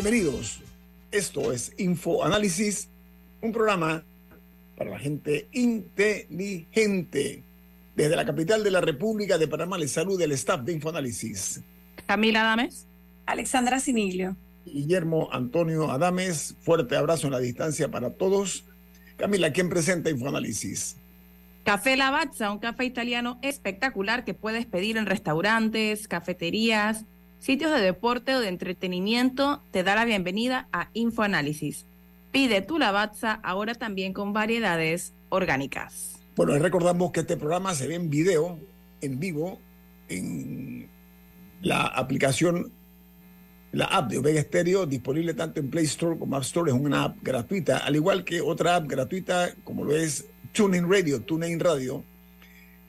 Bienvenidos. Esto es Info Análisis, un programa para la gente inteligente. Desde la capital de la República de Panamá les saluda el staff de Infoanálisis. Camila Adames. Alexandra Siniglio. Guillermo Antonio Adames, fuerte abrazo en la distancia para todos. Camila, ¿quién presenta Infoanálisis? Café Lavazza, un café italiano espectacular que puedes pedir en restaurantes, cafeterías, sitios de deporte o de entretenimiento, te da la bienvenida a Infoanálisis. Pide tu Lavazza ahora también con variedades orgánicas. Bueno, recordamos que este programa se ve en video, en vivo, en la aplicación, la app de Omega Stereo, disponible tanto en Play Store como App Store, es una app gratuita, al igual que otra app gratuita como lo es TuneIn Radio, TuneIn Radio.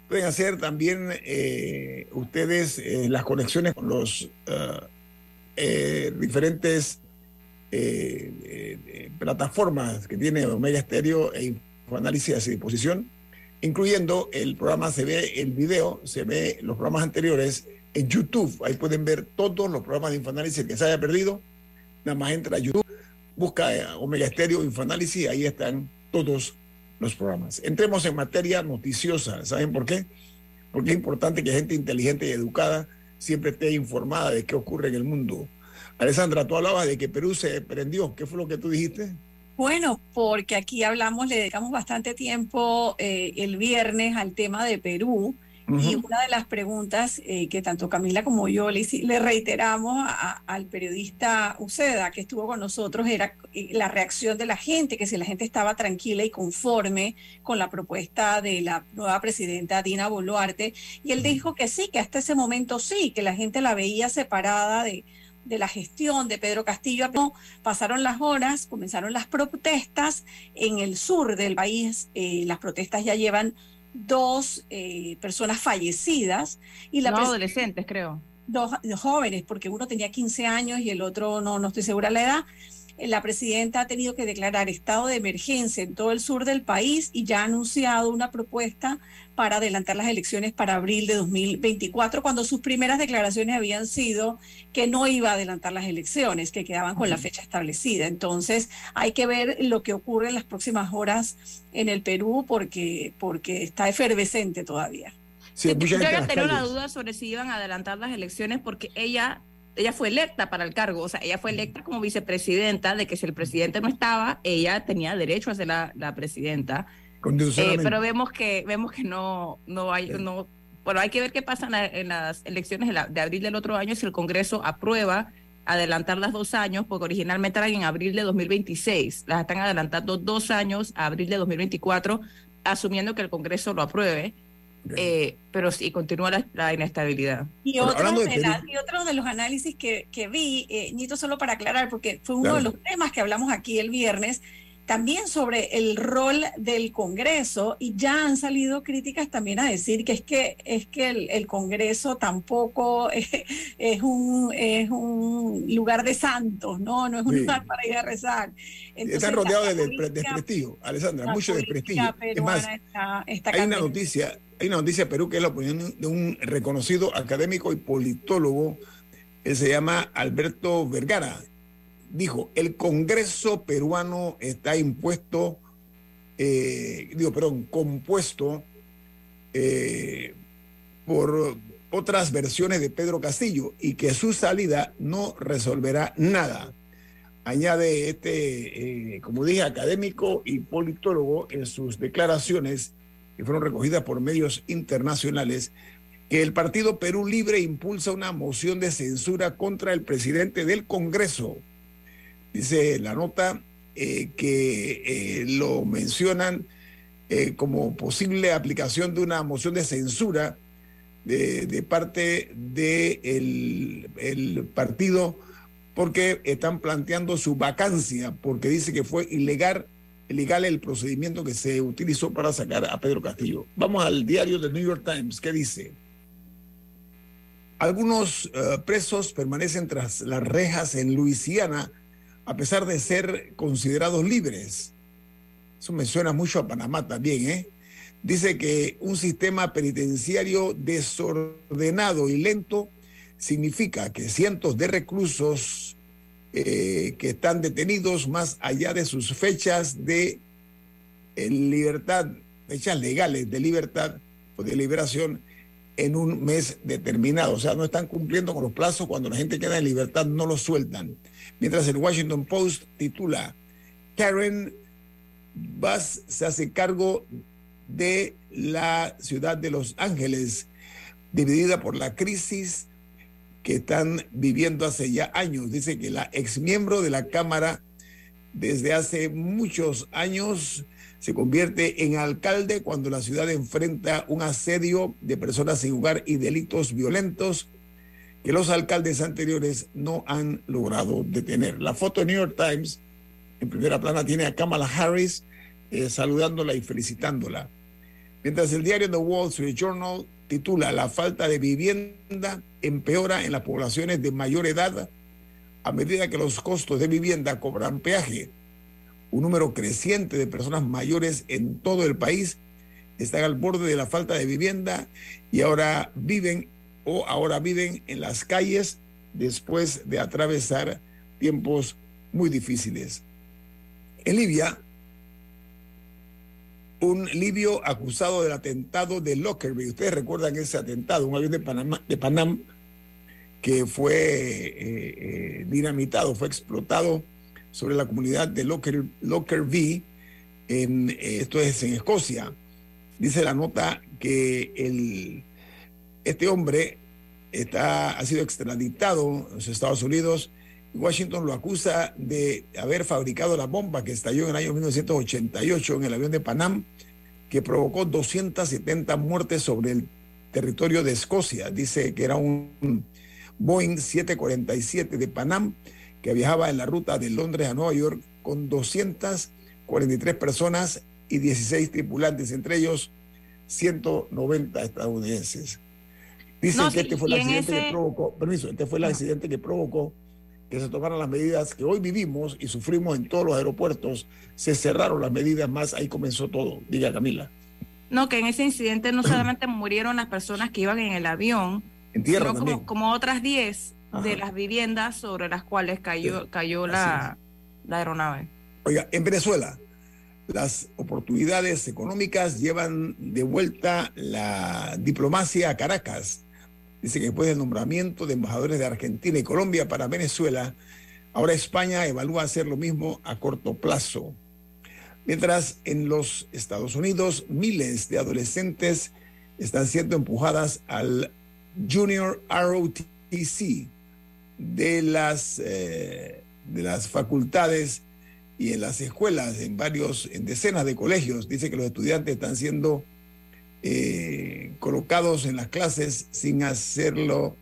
Pueden hacer también eh, ustedes eh, las conexiones con los eh, diferentes plataformas que tiene Omega Stereo e Infoanálisis a su disposición, incluyendo el programa, se ve el video, se ve los programas anteriores en YouTube. Ahí pueden ver todos los programas de Infoanálisis que se haya perdido. Nada más entra a YouTube, busca Omega Stereo Infoanálisis, ahí están todos los programas. Entremos en materia noticiosa. ¿Saben por qué? Porque es importante que gente inteligente y educada siempre esté informada de qué ocurre en el mundo. Alessandra, tú hablabas de que Perú se prendió. ¿Qué fue lo que tú dijiste? Bueno, porque aquí hablamos, le dedicamos bastante tiempo eh, el viernes al tema de Perú. Uh -huh. Y una de las preguntas eh, que tanto Camila como yo le, le reiteramos a, al periodista Uceda, que estuvo con nosotros, era eh, la reacción de la gente, que si la gente estaba tranquila y conforme con la propuesta de la nueva presidenta Dina Boluarte. Y él dijo que sí, que hasta ese momento sí, que la gente la veía separada de, de la gestión de Pedro Castillo. Pasaron las horas, comenzaron las protestas en el sur del país. Eh, las protestas ya llevan dos eh, personas fallecidas. Y la no adolescentes, creo. Dos, dos, jóvenes, porque uno tenía 15 años y el otro no, no estoy segura la edad. La presidenta ha tenido que declarar estado de emergencia en todo el sur del país y ya ha anunciado una propuesta para adelantar las elecciones para abril de 2024, cuando sus primeras declaraciones habían sido que no iba a adelantar las elecciones, que quedaban con la fecha establecida. Entonces, hay que ver lo que ocurre en las próximas horas en el Perú porque, porque está efervescente todavía. Sí, yo había tenido la duda sobre si iban a adelantar las elecciones porque ella ella fue electa para el cargo, o sea, ella fue electa como vicepresidenta, de que si el presidente no estaba, ella tenía derecho a ser la, la presidenta. Eh, pero vemos que vemos que no no hay no bueno hay que ver qué pasa en, la, en las elecciones de, la, de, abril del otro año si el Congreso aprueba adelantarlas dos años porque originalmente eran en abril de 2026 las están adelantando dos años a abril de 2024 asumiendo que el Congreso lo apruebe eh, pero sí continúa la, la inestabilidad. Y otro, de, de la, y otro, de los análisis que, que vi, eh, Nito, solo para aclarar, porque fue uno claro. de los temas que hablamos aquí el viernes, también sobre el rol del Congreso y ya han salido críticas también a decir que es que es que el, el Congreso tampoco es, es, un es un lugar de santos, no no es un sí. lugar para ir a rezar. Entonces, Están rodeados de desprestigio, Alessandra, mucho desprestigio. Es más, está, está hay una noticia, hay una noticia de Perú que es la opinión de un reconocido académico y politólogo, él se llama Alberto Vergara dijo, el Congreso peruano está impuesto, eh, digo, perdón, compuesto eh, por otras versiones de Pedro Castillo y que su salida no resolverá nada. Añade este, eh, como dije, académico y politólogo en sus declaraciones que fueron recogidas por medios internacionales, que el Partido Perú Libre impulsa una moción de censura contra el presidente del Congreso. Dice la nota eh, que eh, lo mencionan eh, como posible aplicación de una moción de censura de, parte del el partido porque están planteando su vacancia, porque dice que fue ilegal, el procedimiento que se utilizó para sacar a Pedro Castillo. Vamos al diario The New York Times, ¿qué dice? Algunos presos permanecen tras las rejas en Luisiana a pesar de ser considerados libres. Eso me suena mucho a Panamá también, ¿eh? Dice que un sistema penitenciario desordenado y lento significa que cientos de reclusos eh, que están detenidos más allá de sus fechas de eh, libertad, fechas legales de libertad o de liberación en un mes determinado. O sea, no están cumpliendo con los plazos. Cuando la gente queda en libertad, no lo sueltan. Mientras el Washington Post titula, Karen Bass se hace cargo de la ciudad de Los Ángeles, dividida por la crisis que están viviendo hace ya años. Dice que la exmiembro de la Cámara desde hace muchos años se convierte en alcalde cuando la ciudad enfrenta un asedio de personas sin hogar y delitos violentos que los alcaldes anteriores no han logrado detener. La foto de New York Times en primera plana tiene a Kamala Harris eh, saludándola y felicitándola. Mientras el diario The Wall Street Journal titula La falta de vivienda empeora en las poblaciones de mayor edad a medida que los costos de vivienda cobran peaje. Un número creciente de personas mayores en todo el país están al borde de la falta de vivienda y ahora viven o ahora viven en las calles después de atravesar tiempos muy difíciles. En Libia, un libio acusado del atentado de Lockerbie. Ustedes recuerdan ese atentado, un avión de, Panamá, de Panam que fue eh, eh, dinamitado, fue explotado sobre la comunidad de Locker, Lockerbie, en, eh, esto es en Escocia. Dice la nota que el, este hombre está, ha sido extraditado a los Estados Unidos. Washington lo acusa de haber fabricado la bomba que estalló en el año 1988 en el avión de Panam, que provocó 270 muertes sobre el territorio de Escocia. Dice que era un Boeing 747 de Panam que viajaba en la ruta de Londres a Nueva York con 243 personas y 16 tripulantes, entre ellos 190 estadounidenses. Dicen que este fue el accidente que provocó, permiso, este fue el accidente que provocó que se tomaran las medidas que hoy vivimos y sufrimos en todos los aeropuertos. Se cerraron las medidas más, ahí comenzó todo. Diga Camila. No, que en ese incidente no solamente murieron las personas que iban en el avión, en tierra sino como, otras 10 de las viviendas sobre las cuales cayó, cayó la, la aeronave. Oiga, en Venezuela, las oportunidades económicas llevan de vuelta la diplomacia a Caracas. Dice que después del nombramiento de embajadores de Argentina y Colombia para Venezuela, ahora España evalúa hacer lo mismo a corto plazo. Mientras en los Estados Unidos miles de adolescentes están siendo empujadas al Junior ROTC de las, eh, de las facultades y en las escuelas, en varios, en decenas de colegios, dice que los estudiantes están siendo eh, colocados en las clases sin hacerlo,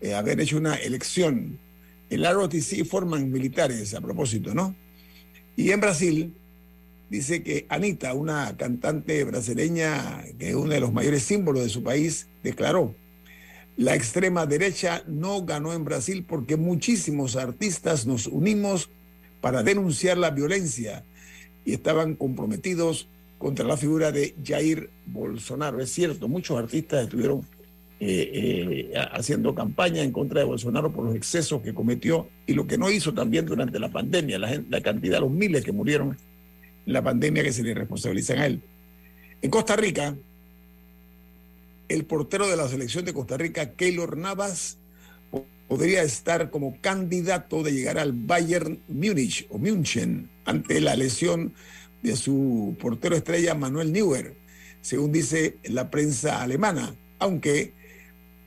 eh, haber hecho una elección. El ROTC forman militares a propósito, ¿no? Y en Brasil, dice que Anita, una cantante brasileña que es uno de los mayores símbolos de su país, declaró la extrema derecha no ganó en Brasil porque muchísimos artistas nos unimos para denunciar la violencia y estaban comprometidos contra la figura de Jair Bolsonaro. Es cierto, muchos artistas estuvieron eh, eh, haciendo campaña en contra de Bolsonaro por los excesos que cometió y lo que no hizo también durante la pandemia, la, la cantidad, los miles que murieron en la pandemia que se le responsabilizan a él. En Costa Rica, el portero de la selección de Costa Rica, Keylor Navas, podría estar como candidato de llegar al Bayern Múnich o München ante la lesión de su portero estrella Manuel Neuer. según dice la prensa alemana, aunque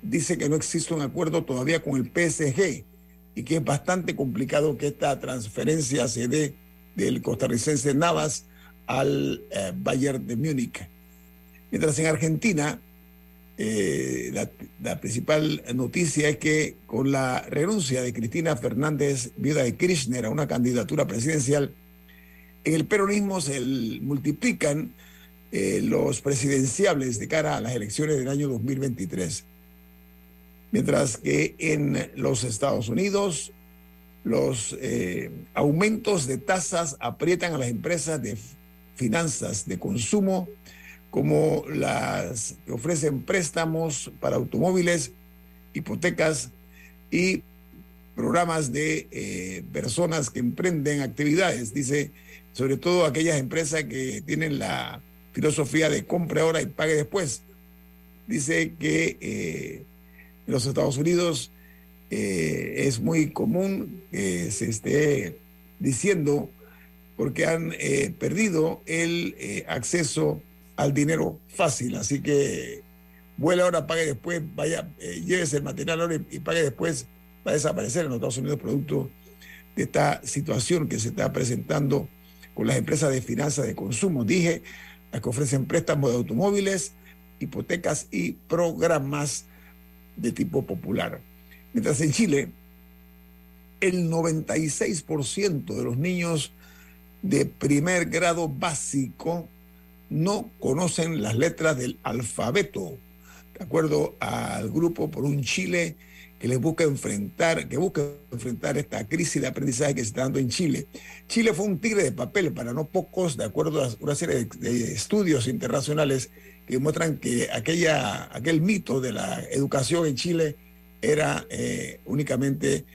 dice que no existe un acuerdo todavía con el PSG y que es bastante complicado que esta transferencia se dé del costarricense Navas al eh, Bayern de Múnich. Mientras en Argentina, eh, la, principal noticia es que con la renuncia de Cristina Fernández, viuda de Kirchner, a una candidatura presidencial, en el peronismo se multiplican eh, los presidenciables de cara a las elecciones del año 2023. Mientras que en los Estados Unidos los eh, aumentos de tasas aprietan a las empresas de finanzas de consumo como las que ofrecen préstamos para automóviles, hipotecas y programas de eh, personas que emprenden actividades. Dice, sobre todo aquellas empresas que tienen la filosofía de compre ahora y pague después. Dice que eh, en los Estados Unidos eh, es muy común que se esté diciendo porque han perdido el acceso al dinero fácil. Así que vuela ahora, pague después, vaya, llévese el material ahora y, y pague después, va a desaparecer en los Estados Unidos producto de esta situación que se está presentando con las empresas de finanzas de consumo. Dije, las que ofrecen préstamos de automóviles, hipotecas y programas de tipo popular. Mientras en Chile, el 96% de los niños de primer grado básico no conocen las letras del alfabeto. De acuerdo al grupo por un Chile que les busca enfrentar, que busca enfrentar esta crisis de aprendizaje que se está dando en Chile. Chile fue un tigre de papel para no pocos, de acuerdo a una serie de, estudios internacionales que demuestran que aquella, aquel mito de la educación en Chile era eh, únicamente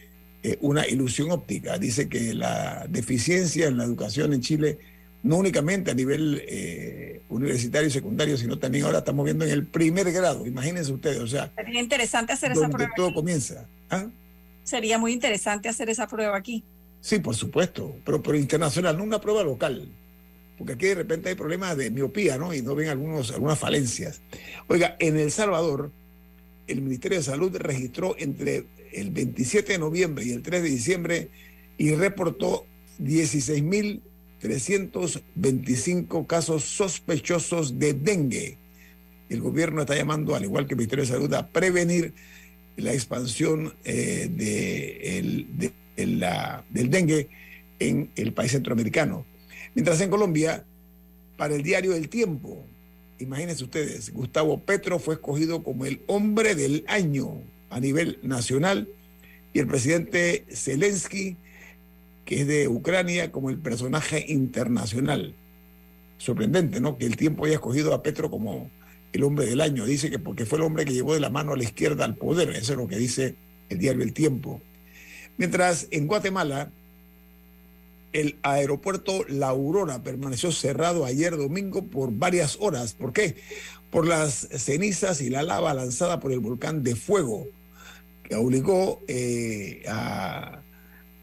eh, una ilusión óptica. Dice que la deficiencia en la educación en Chile no únicamente a nivel eh, universitario y secundario, sino también ahora estamos viendo en el primer grado. Imagínense ustedes, o sea. Sería interesante hacer esa prueba. todo comienza. ¿ah? Sería muy interesante hacer esa prueba aquí. Sí, por supuesto, pero, pero internacional, no una prueba local. Porque aquí de repente hay problemas de miopía, ¿no? Y no ven algunos, algunas falencias. Oiga, en El Salvador, el Ministerio de Salud registró entre el 27 de noviembre y el 3 de diciembre y reportó 16 mil 325 casos sospechosos de dengue. El gobierno está llamando, al igual que el Ministerio de Salud, a prevenir la expansión eh, de, del dengue en el país centroamericano. Mientras en Colombia, para el diario El Tiempo, imagínense ustedes, Gustavo Petro fue escogido como el hombre del año a nivel nacional y el presidente Zelensky es de Ucrania, como el personaje internacional. Sorprendente, ¿no? Que el tiempo haya escogido a Petro como el hombre del año. Dice que porque fue el hombre que llevó de la mano a la izquierda al poder. Eso es lo que dice el diario El Tiempo. Mientras en Guatemala, el aeropuerto La Aurora permaneció cerrado ayer domingo por varias horas. ¿Por qué? Por las cenizas y la lava lanzada por el volcán de fuego, que obligó eh, a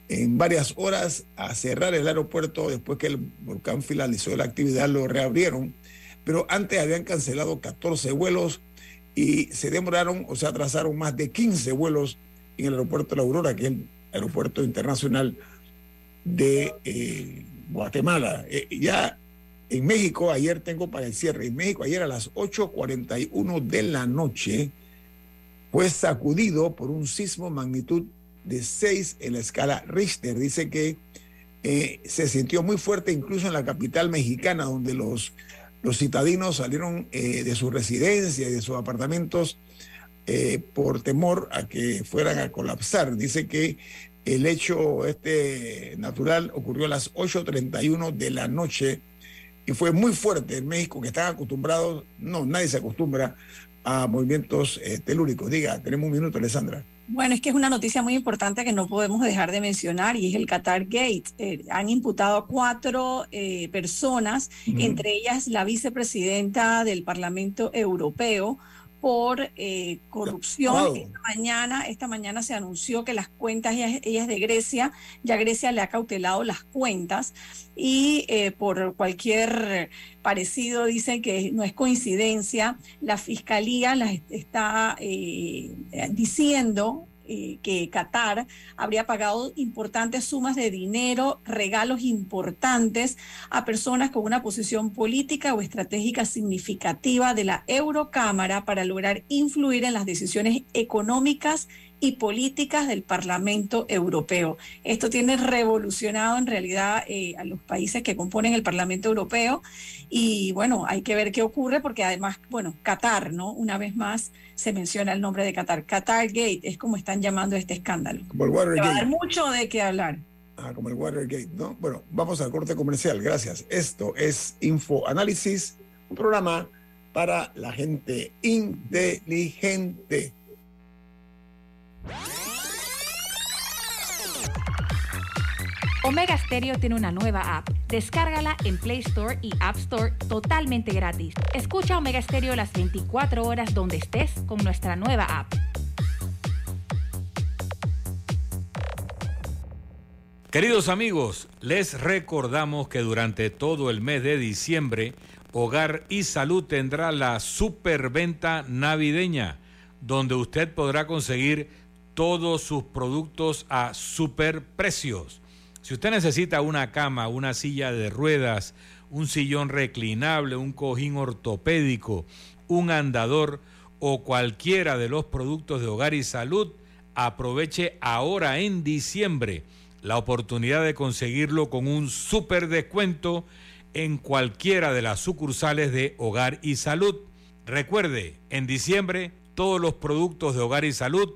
en varias horas a cerrar el aeropuerto después que el volcán finalizó la actividad, lo reabrieron, pero antes habían cancelado 14 vuelos y se demoraron o se atrasaron más de 15 vuelos en el aeropuerto de La Aurora, que es el aeropuerto internacional de eh, Guatemala. Eh, ya en México, ayer tengo para el cierre, en México ayer a las 8.41 de la noche fue sacudido por un sismo magnitud de 6 en la escala Richter. Dice que eh, se sintió muy fuerte incluso en la capital mexicana, donde los, los citadinos salieron eh, de su residencia y de sus apartamentos eh, por temor a que fueran a colapsar. Dice que el hecho este natural ocurrió a las 8.31 de la noche y fue muy fuerte en México, que están acostumbrados, no, nadie se acostumbra a movimientos telúricos. Diga, tenemos un minuto, Alessandra. Bueno, es que es una noticia muy importante que no podemos dejar de mencionar y es el Qatar Gate. Eh, han imputado a cuatro eh, personas, entre ellas la vicepresidenta del Parlamento Europeo, por eh, corrupción. Esta mañana, esta mañana se anunció que las cuentas, ella, es de Grecia, ya Grecia le ha cautelado las cuentas y eh, por cualquier parecido dicen que no es coincidencia, la fiscalía las está eh, diciendo eh, que Qatar habría pagado importantes sumas de dinero, regalos importantes a personas con una posición política o estratégica significativa de la Eurocámara para lograr influir en las decisiones económicas y políticas del Parlamento Europeo. Esto tiene revolucionado en realidad eh, a los países que componen el Parlamento Europeo y bueno, hay que ver qué ocurre porque además, bueno, Qatar, ¿no? Una vez más se menciona el nombre de Qatar. Qatar Gate es como están llamando este escándalo. Como el Watergate. Va a dar mucho de qué hablar. Ah, como el Watergate, ¿no? Bueno, vamos al corte comercial, gracias. Esto es Info Análisis, un programa para la gente inteligente. Omega Stereo tiene una nueva app. Descárgala en Play Store y App Store totalmente gratis. Escucha Omega Stereo las 24 horas donde estés con nuestra nueva app. Queridos amigos, les recordamos que durante todo el mes de diciembre, Hogar y Salud tendrá la superventa navideña, donde usted podrá conseguir todos sus productos a super precios. Si usted necesita una cama, una silla de ruedas, un sillón reclinable, un cojín ortopédico, un andador o cualquiera de los productos de hogar y salud, aproveche ahora en diciembre la oportunidad de conseguirlo con un super descuento en cualquiera de las sucursales de hogar y salud. Recuerde, en diciembre todos los productos de hogar y salud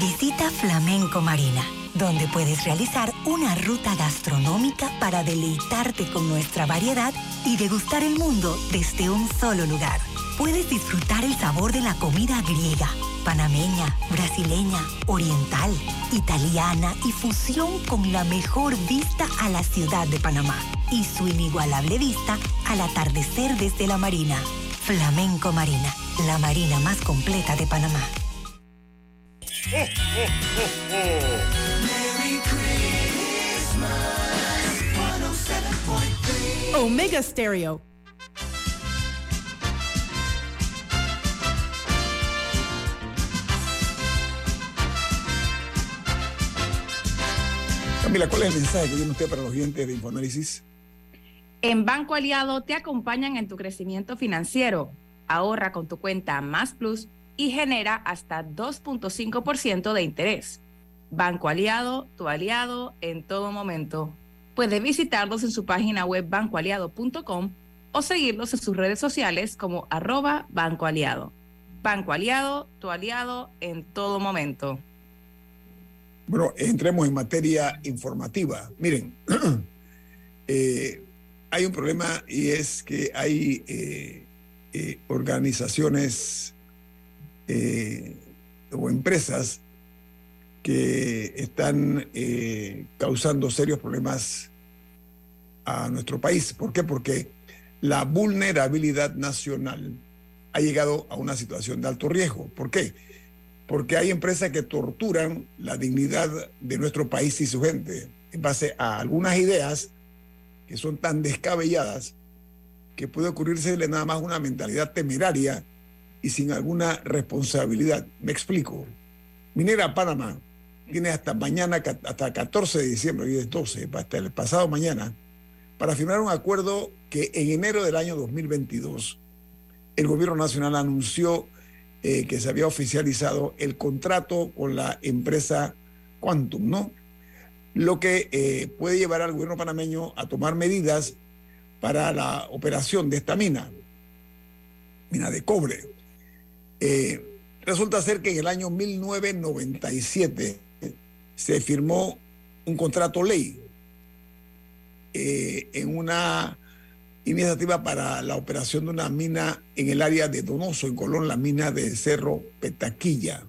Visita Flamenco Marina, donde puedes realizar una ruta gastronómica para deleitarte con nuestra variedad y degustar el mundo desde un solo lugar. Puedes disfrutar el sabor de la comida griega, panameña, brasileña, oriental, italiana y fusión con la mejor vista a la ciudad de Panamá y su inigualable vista al atardecer desde la marina. Flamenco Marina, la marina más completa de Panamá. Omega Stereo. Camila, ¿cuál es el mensaje que tiene usted para los oyentes de Infoanálisis? En Banco Aliado te acompañan en tu crecimiento financiero. Ahorra con tu cuenta Más Plus y genera hasta 2.5% de interés. Banco Aliado, tu aliado en todo momento. Puedes visitarlos en su página web bancoaliado.com o seguirlos en sus redes sociales como arroba Banco Aliado. Banco Aliado, tu aliado en todo momento. Bueno, entremos en materia informativa. Miren, eh, hay un problema y es que hay eh, eh, organizaciones o empresas que están causando serios problemas a nuestro país. ¿Por qué? Porque la vulnerabilidad nacional ha llegado a una situación de alto riesgo. ¿Por qué? Porque hay empresas que torturan la dignidad de nuestro país y su gente en base a algunas ideas que son tan descabelladas que puede ocurrírsele nada más una mentalidad temeraria y sin alguna responsabilidad. Me explico. Minera Panamá tiene hasta mañana, hasta 14 de diciembre, hoy es 12, hasta el pasado mañana, para firmar un acuerdo que en enero del año 2022 el gobierno nacional anunció eh, que se había oficializado el contrato con la empresa Quantum, ¿no? Lo que eh, puede llevar al gobierno panameño a tomar medidas para la operación de esta mina, mina de cobre. Eh, resulta ser que en el año 1997 se firmó un contrato ley eh, en una iniciativa para la operación de una mina en el área de Donoso, en Colón, la mina de Cerro Petaquilla.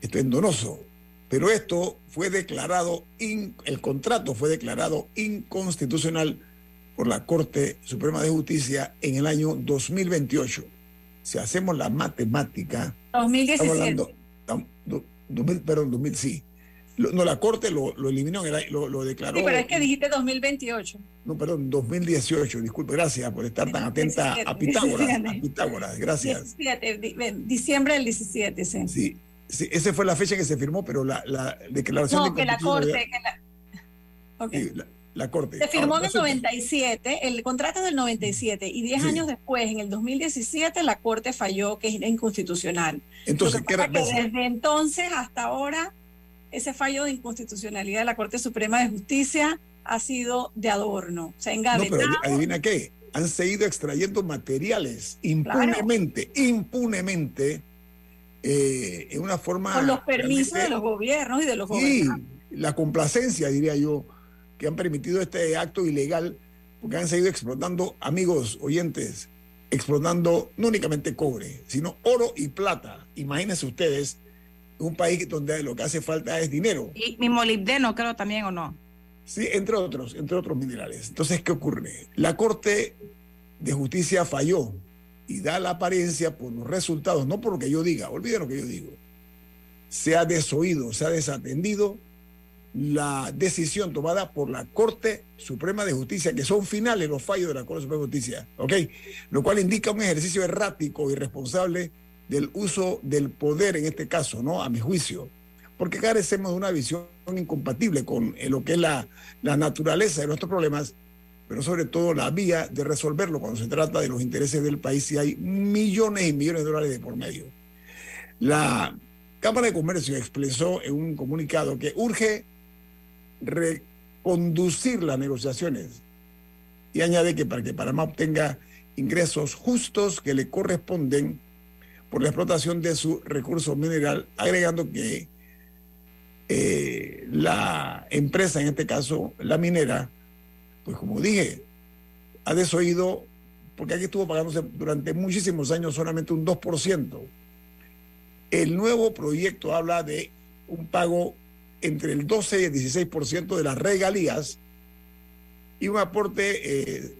Esto en Donoso. Pero esto fue declarado, el contrato fue declarado inconstitucional por la Corte Suprema de Justicia en el año 2028. Si hacemos la matemática... 2017. perdón, 2000, sí no, la Corte lo, eliminó, lo, declaró. Sí, pero es que dijiste 2028. No, perdón, 2018. Disculpe, gracias por estar tan atenta a Pitágoras. A Pitágoras, gracias. diciembre del 17, sí. Sí, sí, esa fue la fecha que se firmó, pero la, la declaración. No, que la Corte. la, Corte. Se firmó en el 97, el contrato es del 97, y 10 años después, en el 2017, la Corte falló que era inconstitucional. Entonces, ¿qué era? desde entonces hasta ahora ese fallo de inconstitucionalidad de la Corte Suprema de Justicia ha sido de adorno. Se ha engavetado. No, pero adivina qué, han seguido extrayendo materiales impunemente, impunemente, eh, en una forma... Con los permisos de los gobiernos y de los gobiernos. Sí, la complacencia, diría yo, que han permitido este acto ilegal, porque han seguido explotando, amigos oyentes, explotando no únicamente cobre, sino oro y plata. Imagínense ustedes un país donde lo que hace falta es dinero. Y mi molibdeno creo también o no. Sí, entre otros, entre otros minerales. Entonces, ¿qué ocurre? La Corte de Justicia falló y da la apariencia por los resultados, no por lo que yo diga, olviden lo que yo digo. Se ha desoído, se ha desatendido la decisión tomada por la Corte Suprema de Justicia, que son finales los fallos de la Corte Suprema de Justicia, ¿ok? Lo cual indica un ejercicio errático, irresponsable del uso del poder en este caso, ¿no? A mi juicio, porque carecemos de una visión incompatible con eh, lo que es la, la naturaleza de nuestros problemas, pero sobre todo la vía de resolverlo cuando se trata de los intereses del país y hay millones y millones de dólares de por medio. La Cámara de Comercio expresó en un comunicado que urge reconducir las negociaciones y añade que para que Panamá obtenga ingresos justos que le corresponden por la explotación de su recurso mineral, agregando que eh, la empresa, en este caso la minera, pues como dije, ha desoído, porque aquí estuvo pagándose durante muchísimos años solamente un 2%. El nuevo proyecto habla de un pago entre el 12 y el 16% de las regalías y un aporte eh,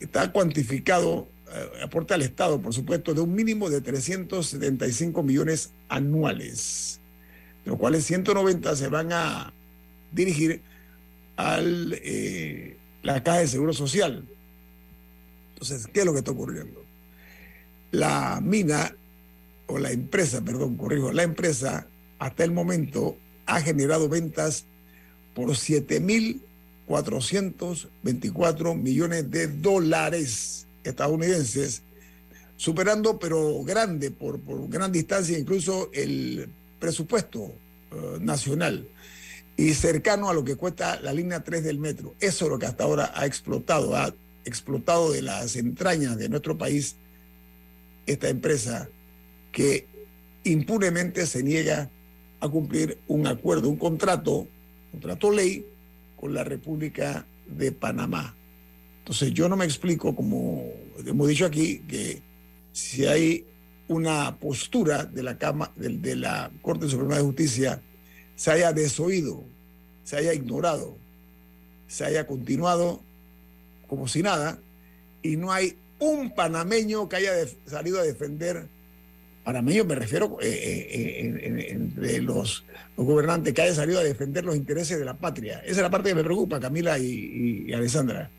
está cuantificado eh, aporte al Estado, por supuesto, de un mínimo de 375 millones anuales, de los cuales 190 se van a dirigir a eh, la Caja de Seguro Social. Entonces, ¿qué es lo que está ocurriendo? La mina, o la empresa, perdón, corrijo, la empresa hasta el momento ha generado ventas por 7.424 millones de dólares estadounidenses, superando, pero grande, por, por gran distancia, incluso el presupuesto eh, nacional y cercano a lo que cuesta la línea 3 del metro. Eso es lo que hasta ahora ha explotado, ha explotado de las entrañas de nuestro país esta empresa que impunemente se niega a cumplir un acuerdo, un contrato, contrato ley con la República de Panamá. Entonces yo no me explico, como hemos dicho aquí, que si hay una postura de la, Cama, de, la Corte Suprema de Justicia se haya desoído, se haya ignorado, se haya continuado como si nada, y no hay un panameño que haya salido a defender, panameño me refiero eh, eh, entre los, gobernantes, que haya salido a defender los intereses de la patria. Esa es la parte que me preocupa, Camila y Alessandra.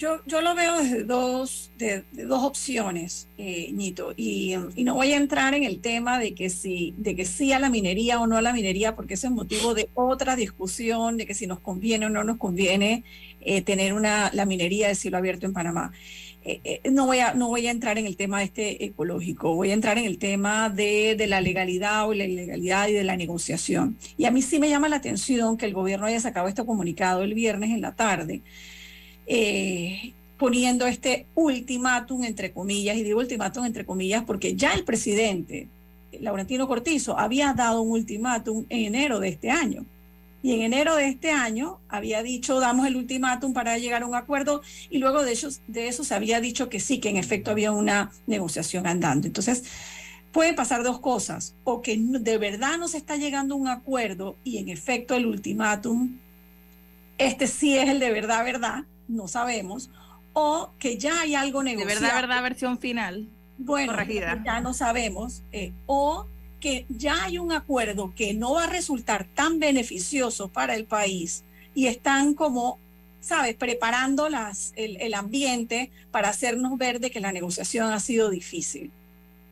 Yo, yo lo veo desde dos, de, dos opciones, eh, Ñito, y, no voy a entrar en el tema de que, si, de que sí a la minería o no a la minería, porque eso es motivo de otra discusión, de que si nos conviene o no nos conviene eh, tener una, la minería de cielo abierto en Panamá. Eh, no, voy a, no voy a entrar en el tema este ecológico, voy a entrar en el tema de, de, la legalidad o la ilegalidad y de la negociación. Y a mí sí me llama la atención que el gobierno haya sacado este comunicado el viernes en la tarde, eh, poniendo este ultimátum entre comillas, y digo ultimátum entre comillas porque ya el presidente, Laurentino Cortizo, había dado un ultimátum en enero de este año. Y en enero de este año había dicho, damos el ultimátum para llegar a un acuerdo, y luego de, ellos, de eso se había dicho que sí, que en efecto había una negociación andando. Entonces, pueden pasar dos cosas, o que de verdad no se está llegando a un acuerdo y en efecto el ultimátum, este sí es el de verdad, verdad, no sabemos, o que ya hay algo negociado. De verdad, verdad, versión final. Bueno, ya no sabemos, eh, o que ya hay un acuerdo que no va a resultar tan beneficioso para el país y están como, sabes, preparando las, el, el ambiente para hacernos ver de que la negociación ha sido difícil.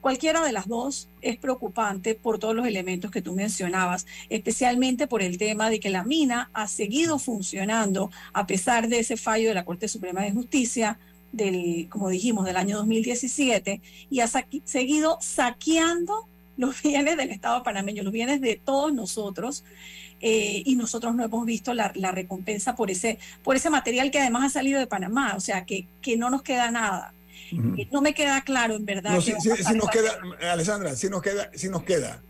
Cualquiera de las dos es preocupante por todos los elementos que tú mencionabas, especialmente por el tema de que la mina ha seguido funcionando a pesar de ese fallo de la Corte Suprema de Justicia del, como dijimos, del año 2017 y ha seguido saqueando los bienes del Estado panameño, los bienes de todos nosotros. Eh, y nosotros no hemos visto la, recompensa por ese, por ese material que además ha salido de Panamá, o sea, que, que no nos queda nada. No me queda claro, en verdad. No, si, nos queda, Alessandra, si nos queda, si nos queda.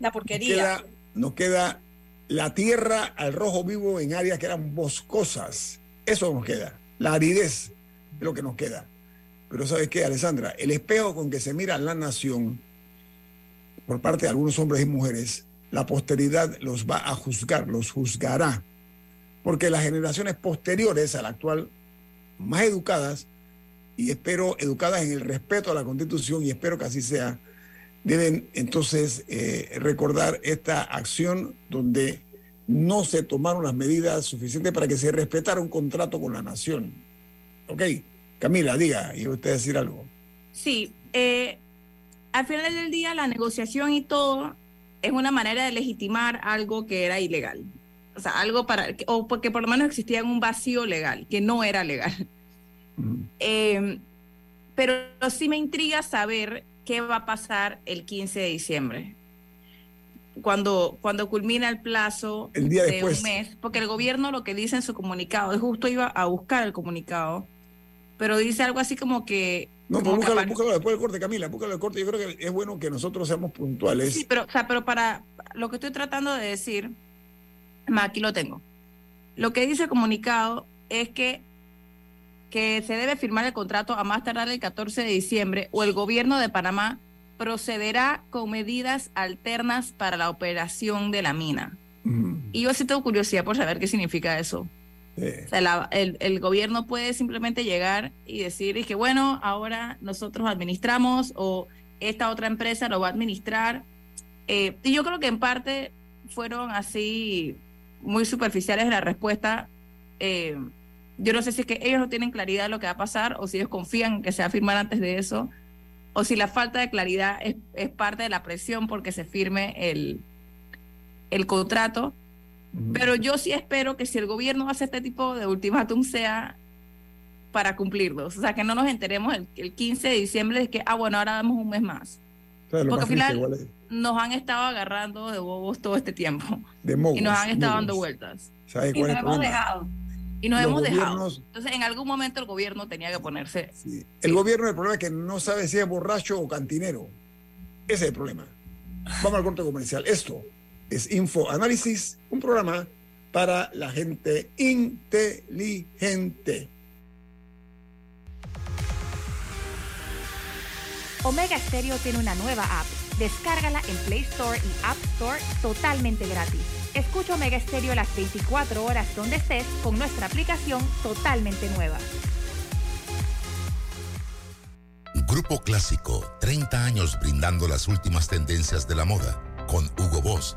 La porquería. Nos queda, la tierra al rojo vivo en áreas que eran boscosas. Eso nos queda. La aridez es lo que nos queda. Pero ¿sabes qué, Alessandra? El espejo con que se mira la nación por parte de algunos hombres y mujeres, la posteridad los va a juzgar, los juzgará. Porque las generaciones posteriores a la actual, más educadas, y espero educadas en el respeto a la Constitución y espero que así sea, deben entonces eh, recordar esta acción donde no se tomaron las medidas suficientes para que se respetara un contrato con la nación. Ok, Camila, diga, y usted decir algo. Sí, eh, al final del día la negociación y todo es una manera de legitimar algo que era ilegal. O sea, algo para, o porque por lo menos existía un vacío legal, que no era legal. Eh, pero sí me intriga saber qué va a pasar el 15 de diciembre, cuando, cuando culmina el plazo de un mes, porque el gobierno lo que dice en su comunicado, es justo iba a buscar el comunicado, pero dice algo así como que... No, pues búscalo, después del corte, Camila, búscalo del corte. Yo creo que es bueno que nosotros seamos puntuales. Sí, pero, o sea, pero para lo que estoy tratando de decir, aquí lo tengo. Lo que dice el comunicado es que que se debe firmar el contrato a más tardar el 14 de diciembre o el gobierno de Panamá procederá con medidas alternas para la operación de la mina. Y yo sí tengo curiosidad por saber qué significa eso. El, gobierno puede simplemente llegar y decir que, bueno, ahora nosotros administramos o esta otra empresa lo va a administrar. Eh, y yo creo que en parte fueron así muy superficiales la respuesta. Eh, yo no sé si es que ellos no tienen claridad de lo que va a pasar o si ellos confían que se va a firmar antes de eso o si la falta de claridad es, parte de la presión porque se firme el, el contrato. Pero yo sí espero que si el gobierno hace este tipo de ultimátum sea para cumplirlos. O sea, que no nos enteremos el, 15 de diciembre de que, ah, bueno, ahora damos un mes más. Porque al final nos han estado agarrando de bobos todo este tiempo. De y nos han estado dando vueltas. y nos hemos dejado. Y nos hemos dejado. Entonces, en algún momento el gobierno tenía que ponerse. El gobierno, el problema es que no sabe si es borracho o cantinero. Ese es el problema. Vamos al corte comercial. Esto es Info Análisis, un programa para la gente inteligente. Omega Stereo tiene una nueva app. Descárgala en Play Store y App Store totalmente gratis. Escucha Omega Stereo las 24 horas donde estés con nuestra aplicación totalmente nueva. Grupo Clásico, 30 años brindando las últimas tendencias de la moda. Con Hugo Boss,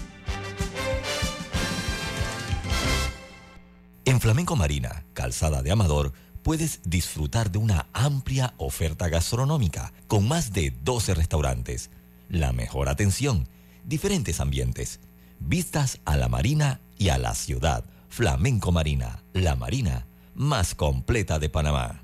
En Flamenco Marina, Calzada de Amador, puedes disfrutar de una amplia oferta gastronómica con más de 12 restaurantes, la mejor atención, diferentes ambientes, vistas a la marina y a la ciudad. Flamenco Marina, la marina más completa de Panamá.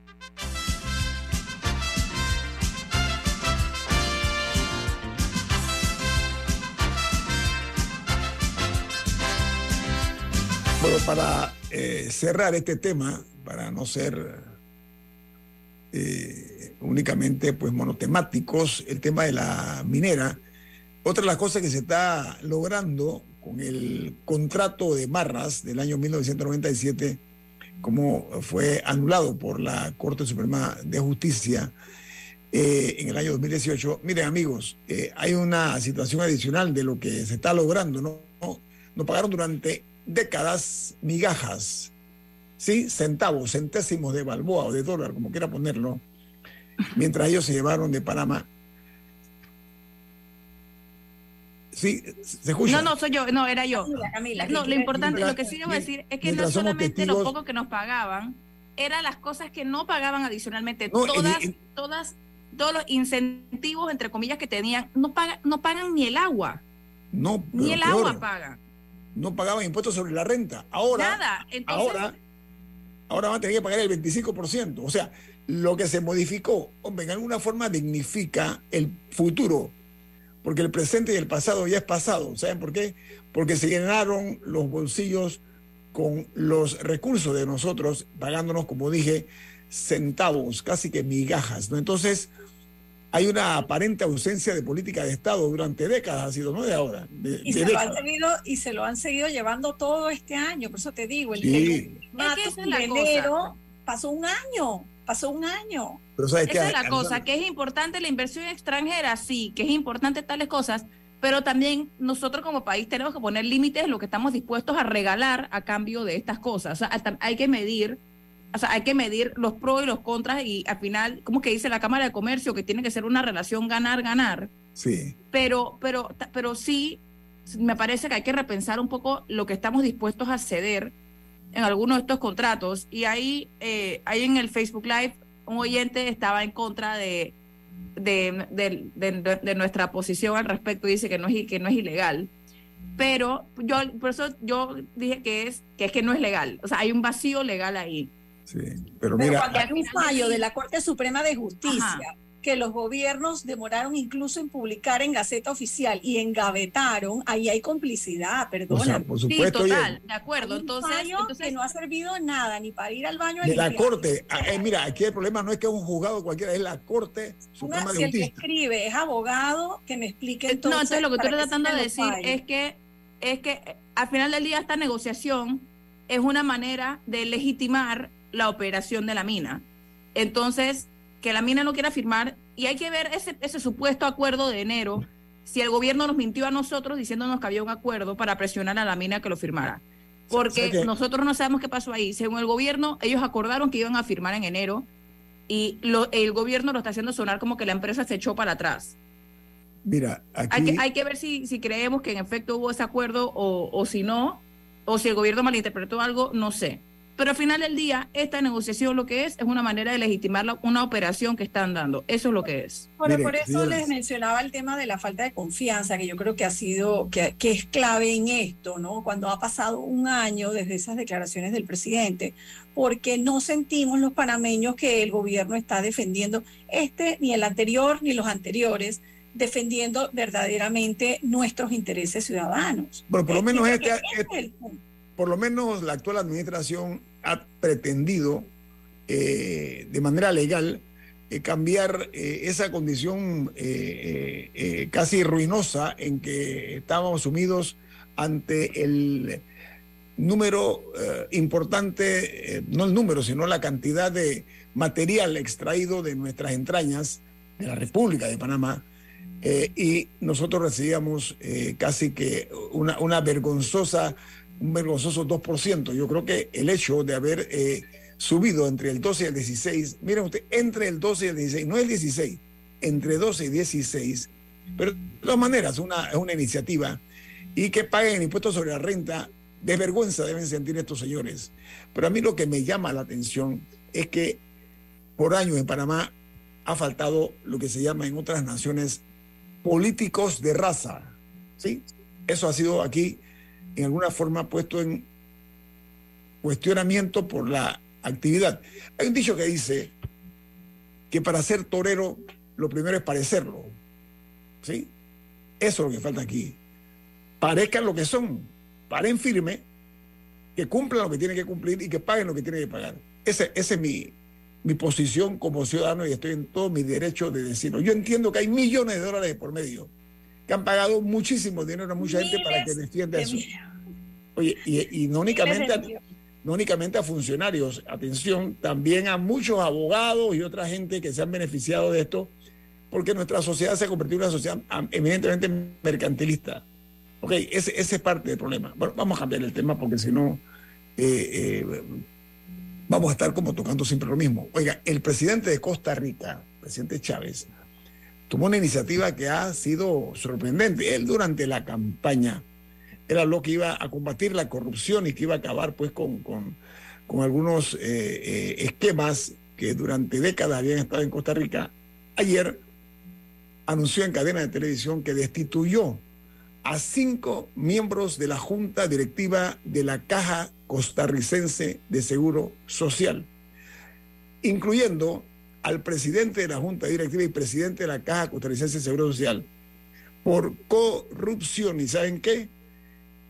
Bueno, para eh, cerrar este tema, para no ser eh, únicamente pues monotemáticos, el tema de la minera, otra de las cosas que se está logrando con el contrato de Marras del año 1997, como fue anulado por la Corte Suprema de Justicia eh, en el año 2018. Miren amigos, hay una situación adicional de lo que se está logrando, ¿no? No pagaron durante décadas migajas, ¿sí? centavos, centésimos de balboa o de dólar, como quiera ponerlo, mientras ellos se llevaron de Panamá. Sí, se escucha. No, no, soy yo, no, era yo. Camila, no, lo importante, lo que sí debo decir es que no solamente lo poco que nos pagaban, eran las cosas que no pagaban adicionalmente. todas, todas, todos los incentivos, entre comillas, que tenían, no pagan, no pagan ni el agua. No, ni el agua pagan no pagaban impuestos sobre la renta. Ahora, Nada. ahora, ahora van a tener que pagar el 25%. O sea, lo que se modificó, hombre, en alguna forma dignifica el futuro, porque el presente y el pasado ya es pasado. ¿Saben por qué? Porque se llenaron los bolsillos con los recursos de nosotros, pagándonos, como dije, centavos, casi que migajas. ¿no? Entonces, hay una aparente ausencia de política de Estado durante décadas, ha sido, no de ahora. y, se lo han seguido, y se lo han seguido llevando todo este año, por eso te digo, el sí. enero pasó un año, pasó un año. Pero esa es la cosa, que es importante la inversión extranjera, sí, que es importante tales cosas, pero también nosotros como país tenemos que poner límites en lo que estamos dispuestos a regalar a cambio de estas cosas. O sea, hay que medir o sea, hay que medir los pros y los contras y al final, como que dice la Cámara de Comercio, que tiene que ser una relación ganar-ganar. Sí. Pero, pero, pero sí, me parece que hay que repensar un poco lo que estamos dispuestos a ceder en algunos de estos contratos. Y ahí, eh, ahí en el Facebook Live, un oyente estaba en contra de, de, nuestra posición al respecto, dice que no es, que no es ilegal. Pero yo, por eso yo dije que es, que es que no es legal. O sea, hay un vacío legal ahí. Sí, pero mira. cuando hay un fallo de la Corte Suprema de Justicia que los gobiernos demoraron incluso en publicar en Gaceta Oficial y engavetaron, ahí hay complicidad, perdona. por supuesto, sí, total, de acuerdo. Entonces, entonces, que no ha servido nada ni para ir al baño. De la Corte, ah, eh, mira, aquí el problema no es que es un juzgado cualquiera, es la Corte Suprema de si Justicia. Si el que escribe es abogado, que me explique entonces. No, entonces lo que estoy tratando de decir es que, es que eh, al final del día esta negociación es una manera de legitimar la operación de la mina. Entonces, que la mina no quiera firmar, y hay que ver ese, ese supuesto acuerdo de enero, si el gobierno nos mintió a nosotros diciéndonos que había un acuerdo para presionar a la mina que lo firmara. Porque nosotros no sabemos qué pasó ahí. Según el gobierno, ellos acordaron que iban a firmar en enero y lo, el gobierno lo está haciendo sonar como que la empresa se echó para atrás. Mira, aquí... hay, que, hay que ver si, si creemos que en efecto hubo ese acuerdo o, o si no, o si el gobierno malinterpretó algo, no sé Pero al final del día, esta negociación lo que es es una manera de legitimar una operación que están dando. Eso es lo que es. Bueno, por eso les mencionaba el tema de la falta de confianza, que yo creo que ha sido, que, que es clave en esto, ¿no? Cuando ha pasado un año desde esas declaraciones del presidente, porque no sentimos los panameños que el gobierno está defendiendo este, ni el anterior, ni los anteriores, defendiendo verdaderamente nuestros intereses ciudadanos. Bueno, por lo menos este, este por lo menos la actual administración ha pretendido eh, de manera legal eh, cambiar eh, esa condición casi ruinosa en que estábamos sumidos ante el número importante, no el número, sino la cantidad de material extraído de nuestras entrañas de la República de Panamá. y nosotros recibíamos casi que una, una vergonzosa un vergonzoso 2%. Yo creo que el hecho de haber eh, subido entre el 12 y el 16, miren usted, entre el 12 y el 16, no el 16, entre 12 y 16, pero de todas maneras una, es una iniciativa y que paguen impuestos sobre la renta, de vergüenza deben sentir estos señores. Pero a mí lo que me llama la atención es que por años en Panamá ha faltado lo que se llama en otras naciones políticos de raza. ¿sí? Eso ha sido aquí en alguna forma puesto en cuestionamiento por la actividad. Hay un dicho que dice que para ser torero lo primero es parecerlo. ¿Sí? Eso es lo que falta aquí. Parezcan lo que son, paren firme, que cumplan lo que tienen que cumplir y que paguen lo que tienen que pagar. Esa es mi, mi posición como ciudadano y estoy en todo mi derecho de decirlo. Yo entiendo que hay millones de dólares por medio que han pagado muchísimo dinero a mucha gente para que defienda eso. Oye, y, no, únicamente a, no únicamente a funcionarios, atención, también a muchos abogados y otra gente que se han beneficiado de esto, porque nuestra sociedad se ha convertido en una sociedad evidentemente mercantilista. Ok, ese, ese es parte del problema. Bueno, vamos a cambiar el tema porque si no, eh, eh, vamos a estar como tocando siempre lo mismo. Oiga, el presidente de Costa Rica, presidente Chávez, tomó una iniciativa que ha sido sorprendente. Él durante la campaña era lo que iba a combatir la corrupción y que iba a acabar pues con, algunos eh, eh, esquemas que durante décadas habían estado en Costa Rica. Ayer anunció en cadena de televisión que destituyó a cinco miembros de la Junta Directiva de la Caja Costarricense de Seguro Social, incluyendo al presidente de la Junta Directiva y presidente de la Caja Costarricense de Seguro Social por corrupción. ¿Y saben qué?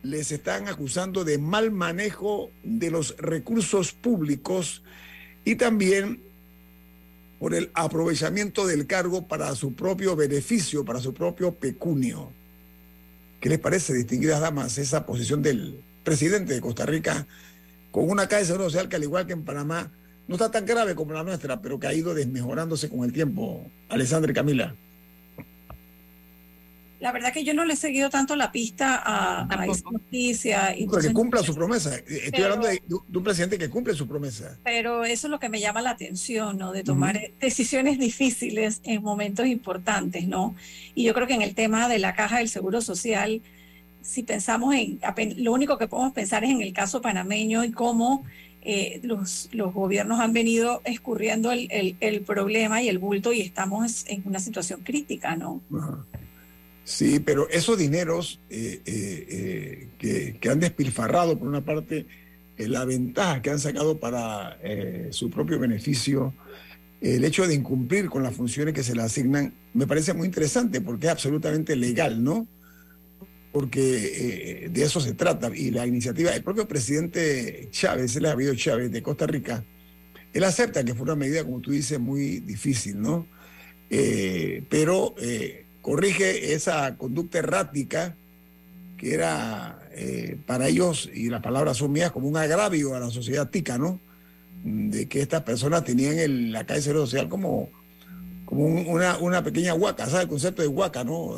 Les están acusando de mal manejo de los recursos públicos y también por el aprovechamiento del cargo para su propio beneficio, para su propio pecunio. ¿Qué les parece, distinguidas damas, esa posición del presidente de Costa Rica con una caja de seguro social que al igual que en Panamá no está tan grave como la nuestra, pero que ha ido desmejorándose con el tiempo, Alessandra y Camila. La verdad que yo no le he seguido tanto la pista a, a esa noticia. Y que cumpla su promesa. Estoy hablando de, un presidente que cumple su promesa. Pero eso es lo que me llama la atención, ¿no? De tomar decisiones difíciles en momentos importantes, ¿no? Y yo creo que en el tema de la caja del Seguro Social, si pensamos en, lo único que podemos pensar es en el caso panameño y cómo eh, los, los gobiernos han venido escurriendo el, el, problema y el bulto y estamos en una situación crítica, ¿no? Sí, pero esos dineros eh, eh, que, que, han despilfarrado, por una parte, la ventaja que han sacado para su propio beneficio, el hecho de incumplir con las funciones que se le asignan, me parece muy interesante porque es absolutamente legal, ¿no? Porque eh, de eso se trata. Y la iniciativa, el propio presidente Chávez, el habido Chávez de Costa Rica, él acepta que fue una medida, como tú dices, muy difícil, ¿no? Eh, pero eh, corrige esa conducta errática que era para ellos, y las palabras son mías, como un agravio a la sociedad tica, ¿no? De que estas personas tenían el, la calle social como, como una, una pequeña huaca, ¿sabes? El concepto de huaca, ¿no?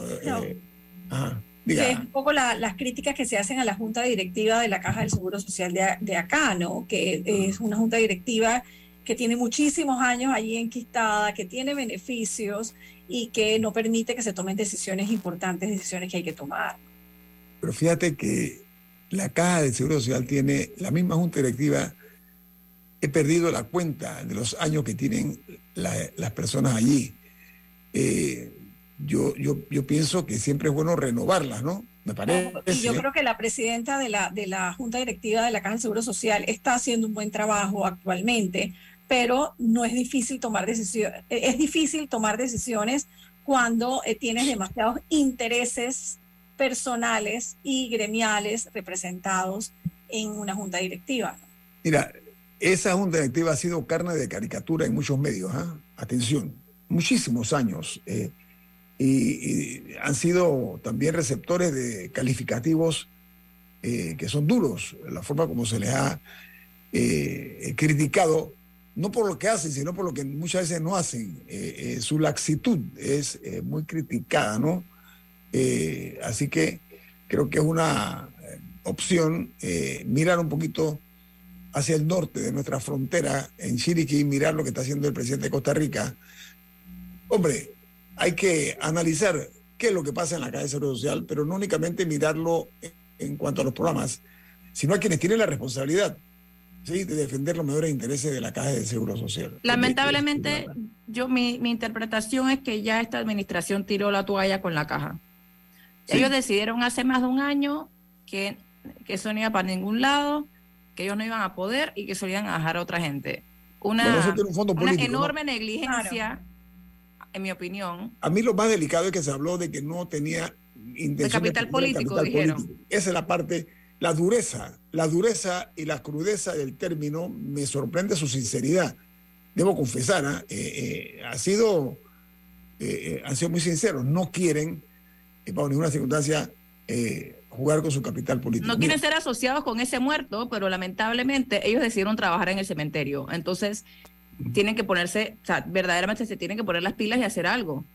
ajá es un poco las críticas que se hacen a la junta directiva de la Caja del Seguro Social de, acá, ¿no? Que es una junta directiva que tiene muchísimos años allí enquistada, que tiene beneficios y que no permite que se tomen decisiones importantes, decisiones que hay que tomar. Pero fíjate que la Caja del Seguro Social tiene la misma junta directiva he perdido la cuenta de los años que tienen las personas allí. Eh, yo, yo, yo pienso que siempre es bueno renovarlas, ¿no? Me parece. Y yo creo que la presidenta de la, de la Junta Directiva de la Caja de Seguro Social está haciendo un buen trabajo actualmente, pero no es difícil tomar decisiones. Es difícil tomar decisiones cuando eh, tienes demasiados intereses personales y gremiales representados en una junta directiva. Mira, esa junta directiva ha sido carne de caricatura en muchos medios. ¿ah? Atención, muchísimos años. Eh, y, han sido también receptores de calificativos eh, que son duros, la forma como se les ha eh, criticado, no por lo que hacen, sino por lo que muchas veces no hacen. su laxitud es muy criticada, ¿no? así que creo que es una opción mirar un poquito hacia el norte de nuestra frontera, en Chiriquí, mirar lo que está haciendo el presidente de Costa Rica. Hombre, hay que analizar qué es lo que pasa en la calle de Seguro Social, pero no únicamente mirarlo en cuanto a los programas, sino a quienes tienen la responsabilidad ¿sí? de defender los mejores intereses de la Caja de Seguro Social. Lamentablemente, yo mi, mi, interpretación es que ya esta administración tiró la toalla con la caja. Ellos decidieron hace más de un año que, que eso no iba para ningún lado, que ellos no iban a poder y que se iban a dejar a otra gente. Una, enorme negligencia, en mi opinión. A mí lo más delicado es que se habló de que no tenía intención de capital político, dijeron. Esa es la parte, la dureza, la dureza y la crudeza del término me sorprende su sinceridad. Debo confesar, ¿ah? eh, eh, ha sido, eh, han sido muy sinceros, no quieren, bajo ninguna circunstancia, jugar con su capital político. No quieren ser asociados con ese muerto, pero lamentablemente ellos decidieron trabajar en el cementerio. Entonces, tienen que ponerse, o sea, verdaderamente se tienen que poner las pilas y hacer algo.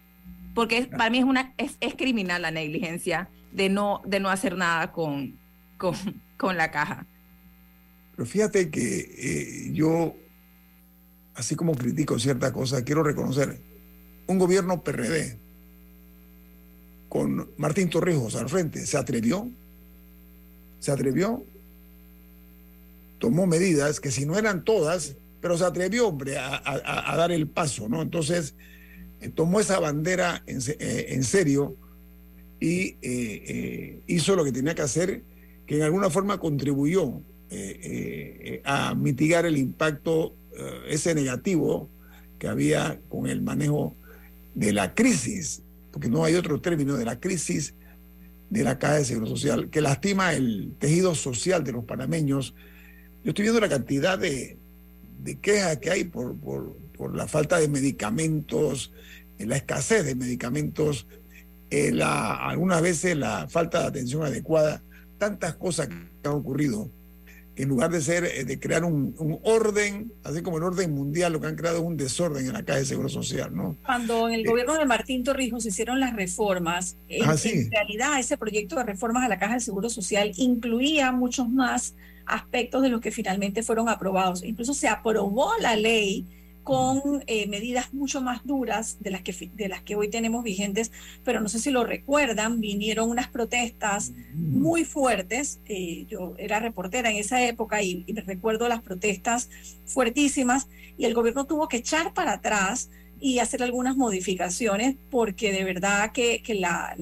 Porque para mí es una es, es, criminal la negligencia de no, de no hacer nada con, con, con la caja. Pero fíjate que eh, yo, así como critico cierta cosa, quiero reconocer un gobierno PRD con Martín Torrijos al frente, se atrevió, se atrevió, tomó medidas que si no eran todas, pero se atrevió, hombre, a, dar el paso, ¿no? Entonces, eh, tomó esa bandera en, eh, serio y eh, hizo lo que tenía que hacer, que en alguna forma contribuyó a mitigar el impacto ese negativo que había con el manejo de la crisis porque no hay otro término de la crisis de la caja de seguro social que lastima el tejido social de los panameños. Yo estoy viendo la cantidad de, quejas que hay por, por, la falta de medicamentos, la escasez de medicamentos, eh, la, algunas veces la falta de atención adecuada, tantas cosas que han ocurrido en lugar de ser, eh, de crear un, orden, así como el orden mundial, lo que han creado es un desorden en la Caja de Seguro Social, ¿no? Cuando en el eh, gobierno de Martín Torrijos se hicieron las reformas, en, ah, en, realidad ese proyecto de reformas a la Caja de Seguro Social incluía muchos más aspectos de los que finalmente fueron aprobados. Incluso se aprobó la ley con eh, medidas mucho más duras de las, que, de las que hoy tenemos vigentes, pero no sé si lo recuerdan, vinieron unas protestas muy fuertes, eh, yo era reportera en esa época y, recuerdo las protestas fuertísimas y el gobierno tuvo que echar para atrás y hacer algunas modificaciones porque de verdad que, que la,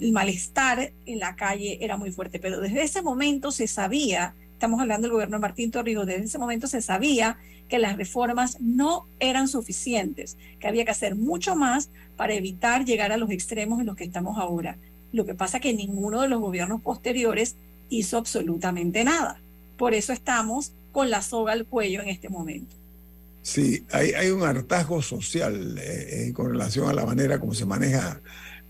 el malestar en la calle era muy fuerte, pero desde ese momento se sabía estamos hablando del gobierno de Martín Torrijos, desde ese momento se sabía que las reformas no eran suficientes, que había que hacer mucho más para evitar llegar a los extremos en los que estamos ahora. Lo que pasa es que ninguno de los gobiernos posteriores hizo absolutamente nada. Por eso estamos con la soga al cuello en este momento. Sí, hay, hay un hartazgo social eh, eh, con relación a la manera como se maneja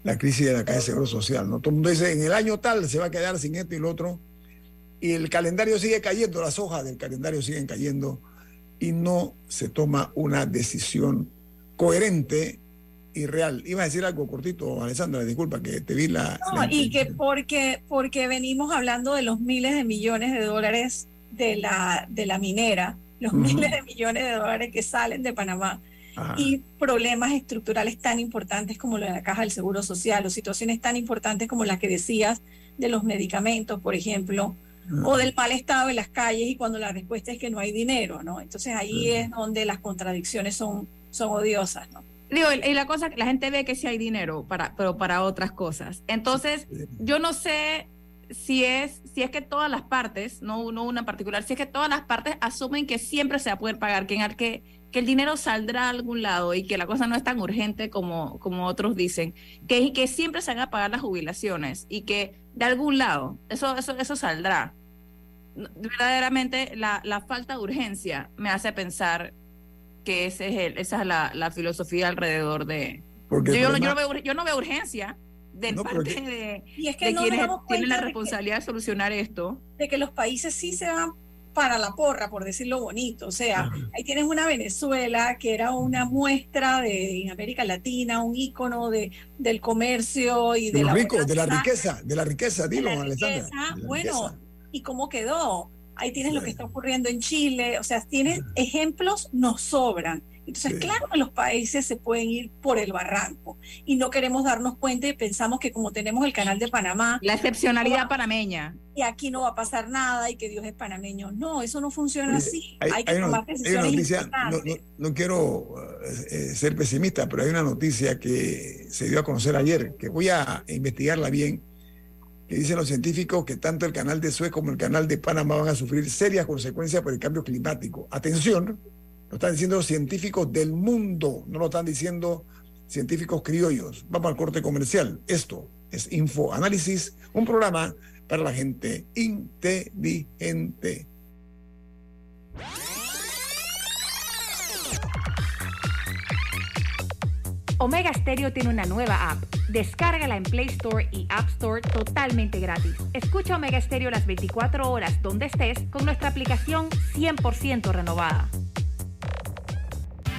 la crisis de la calle de seguro social. ¿no? Todo el mundo dice, en el año tal se va a quedar sin esto y lo otro y el calendario sigue cayendo, las hojas del calendario siguen cayendo y no se toma una decisión coherente y real. Iba a decir algo cortito, Alessandra, disculpa que te vi la... No, y que porque, porque venimos hablando de los miles de millones de dólares de la, de la minera, los miles de millones de dólares que salen de Panamá. Y problemas estructurales tan importantes como lo de la caja del Seguro Social, o situaciones tan importantes como las que decías de los medicamentos, por ejemplo, o del mal estado de las calles y cuando la respuesta es que no hay dinero, ¿no? Entonces ahí es donde las contradicciones son, son odiosas, ¿no? Digo, y la cosa, la gente ve que sí hay dinero, para, pero para otras cosas. Entonces, yo no sé si es, si es que todas las partes, no, no una en particular, si es que todas las partes asumen que siempre se va a poder pagar, que, en que, que el dinero saldrá a algún lado y que la cosa no es tan urgente como, como otros dicen, que, que siempre se van a pagar las jubilaciones y que de algún lado eso, eso, eso saldrá. Verdaderamente la, la falta de urgencia me hace pensar que ese es el, esa es la, la filosofía alrededor de... Porque yo, yo, no veo, yo no veo urgencia de parte de, y es que quienes tienen la responsabilidad de, solucionar esto. De que los países sí se van para la porra, por decirlo bonito. O sea, ahí tienes una Venezuela que era una muestra de en América Latina, un ícono de, del comercio y de, la, rico, de la riqueza, de la riqueza, dilo, Alessandra. Bueno, ¿y cómo quedó? ahí tienes lo que está ocurriendo en Chile, o sea, tienes ejemplos, nos sobran. Entonces, claro que los países se pueden ir por el barranco y no queremos darnos cuenta y pensamos que como tenemos el canal de Panamá... La excepcionalidad panameña. Y aquí no va a pasar nada y que Dios es panameño. No, eso no funciona así. Hay, que tomar decisiones noticia, no, quiero eh, ser pesimista, pero hay una noticia que se dio a conocer ayer, que voy a investigarla bien que dicen los científicos que tanto el canal de Suez como el canal de Panamá van a sufrir serias consecuencias por el cambio climático. Atención, lo están diciendo los científicos del mundo, no lo están diciendo científicos criollos. Vamos al corte comercial. Esto es Info Análisis, un programa para la gente inteligente. Omega Stereo tiene una nueva app. Descárgala en Play Store y App Store totalmente gratis. Escucha Omega Stereo las 24 horas donde estés con nuestra aplicación 100% renovada.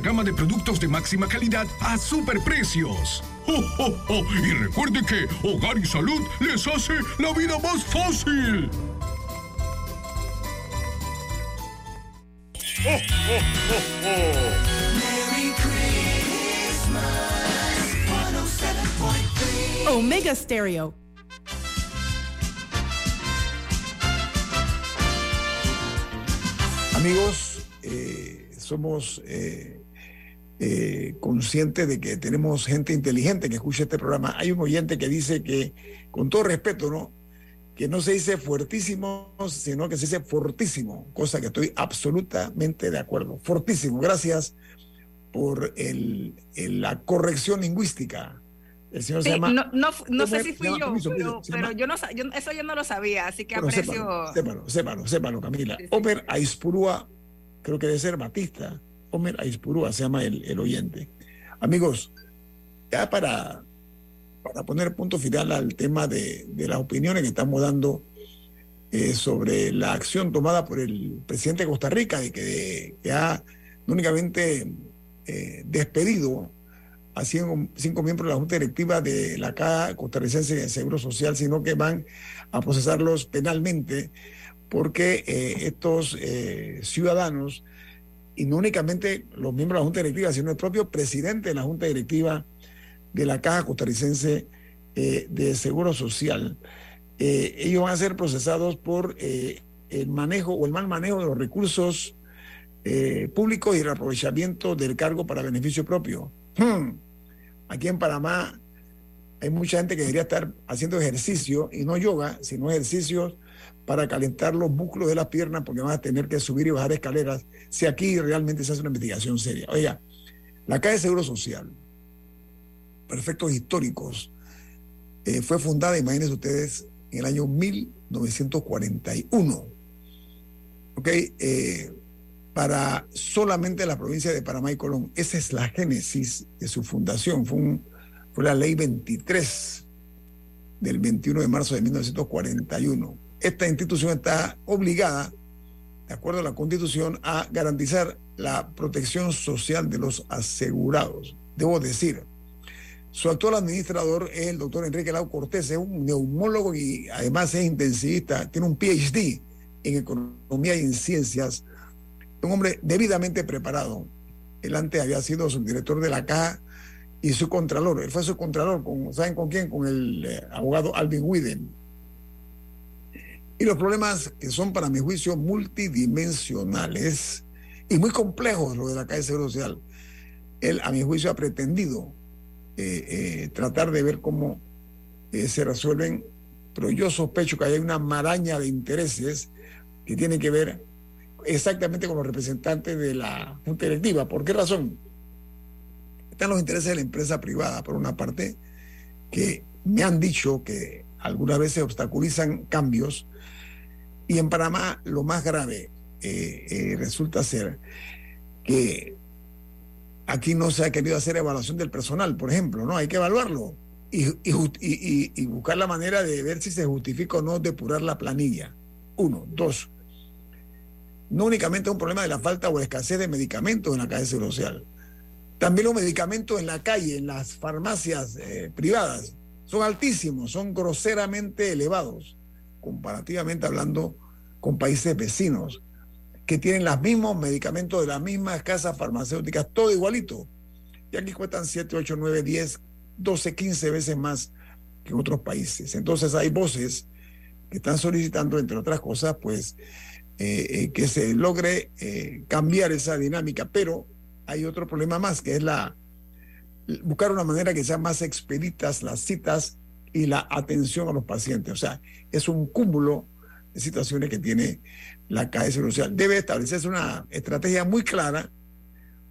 gama de productos de máxima calidad a superprecios. ¡Oh, Y recuerde que Hogar y Salud les hace la vida más fácil. Omega Stereo. Amigos, eh, somos eh, eh, conscientes de que tenemos gente inteligente que escucha este programa. Hay un oyente que dice que, con todo respeto, ¿no? Que no se dice fuertísimo, sino que se dice fortísimo, cosa que estoy absolutamente de acuerdo. Fortísimo, gracias por el, la corrección lingüística. El señor se llama. No, no, no sé si fui yo, pero, yo no yo, eso yo no lo sabía, así que aprecio. Sépalo, sépalo, sépalo, Camila. Omer Aispurúa creo que debe ser Batista, Homer Aispurúa se llama el, oyente. Amigos, ya para, para poner punto final al tema de, las opiniones que estamos dando eh, sobre la acción tomada por el presidente de Costa Rica, de que, ha no únicamente eh, despedido a cinco, miembros de la Junta Directiva de la Caja Costarricense de Seguro Social, sino que van a procesarlos penalmente porque eh, estos ciudadanos, y no únicamente los miembros de la Junta Directiva, sino el propio presidente de la Junta Directiva de la Caja Costarricense de Seguro Social, ellos van a ser procesados por el manejo o el mal manejo de los recursos públicos y el aprovechamiento del cargo para beneficio propio. Hmm. Aquí en Panamá hay mucha gente que debería estar haciendo ejercicio y no yoga, sino ejercicios para calentar los músculos de las piernas porque van a tener que subir y bajar escaleras si aquí realmente se hace una investigación seria. Oiga, la Caja de Seguro Social, perfectos históricos, eh, fue fundada, imagínense ustedes, en el año 1941. ¿Ok? Eh, para solamente la provincia de Panamá y Colón. Esa es la génesis de su fundación. Fue, un, fue la ley 23 del 21 de marzo de 1941. Esta institución está obligada, de acuerdo a la Constitución, a garantizar la protección social de los asegurados. Debo decir, su actual administrador es el doctor Enrique Lau Cortés, es un neumólogo y además es intensivista, tiene un PhD en economía y en ciencias un hombre debidamente preparado. Él antes había sido subdirector de la caja y su contralor. Él fue su contralor, con, ¿saben con quién? Con el eh, abogado Alvin Widen. Y los problemas que son, para mi juicio, multidimensionales y muy complejos, lo de la caja de Seguro Social. Él, a mi juicio, ha pretendido eh, eh, tratar de ver cómo se resuelven, pero yo sospecho que hay una maraña de intereses que tiene que ver exactamente como representante de la Junta Directiva. ¿Por qué razón? Están los intereses de la empresa privada, por una parte, que me han dicho que algunas veces obstaculizan cambios. Y en Panamá lo más grave eh, eh, resulta ser que aquí no se ha querido hacer evaluación del personal, por ejemplo, ¿no? Hay que evaluarlo y, buscar la manera de ver si se justifica o no depurar la planilla. Uno. Dos, no únicamente es un problema de la falta o escasez de medicamentos en la calle social. También los medicamentos en la calle, en las farmacias eh, privadas, son altísimos, son groseramente elevados, comparativamente hablando con países vecinos, que tienen los mismos medicamentos de las mismas casas farmacéuticas, todo igualito. Y aquí cuestan 7, 8, 9, 10, 12, 15 veces más que en otros países. Entonces hay voces que están solicitando, entre otras cosas, pues eh, eh, que se logre eh, cambiar esa dinámica, pero hay otro problema más, que es la buscar una manera que sean más expeditas las citas y la atención a los pacientes. O sea, es un cúmulo de situaciones que tiene la Caja Social. Debe establecerse una estrategia muy clara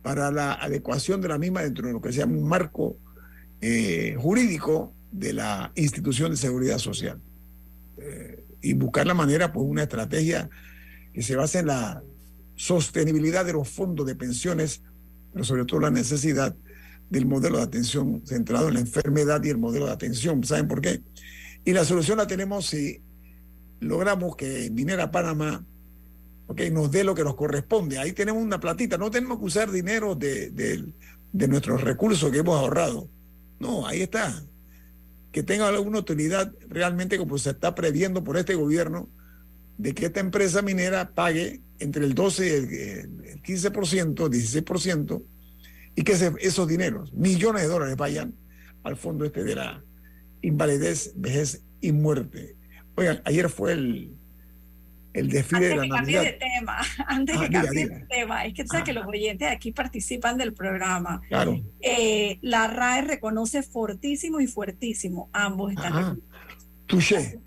para la adecuación de la misma dentro de lo que sea un marco jurídico de la institución de seguridad social. y buscar la manera, pues, una estrategia que se basa en la sostenibilidad de los fondos de pensiones, pero sobre todo la necesidad del modelo de atención centrado en la enfermedad y el modelo de atención. ¿Saben por qué? Y la solución la tenemos si logramos que Minera Panamá okay, nos dé lo que nos corresponde. Ahí tenemos una platita, no tenemos que usar dinero de, de nuestros recursos que hemos ahorrado. No, ahí está. Que tenga alguna utilidad realmente como se está previendo por este gobierno de que esta empresa minera pague entre el 12 y el, 15%, 16%, y que esos dineros, millones de dólares, vayan al fondo este de la invalidez, vejez y muerte. Oigan, ayer fue el, el desfile de la Navidad. De tema, antes ah, que cambie de tema, es que tú sabes que los oyentes aquí participan del programa. Claro. Eh, la RAE reconoce fortísimo y fuertísimo, ambos están. Touché,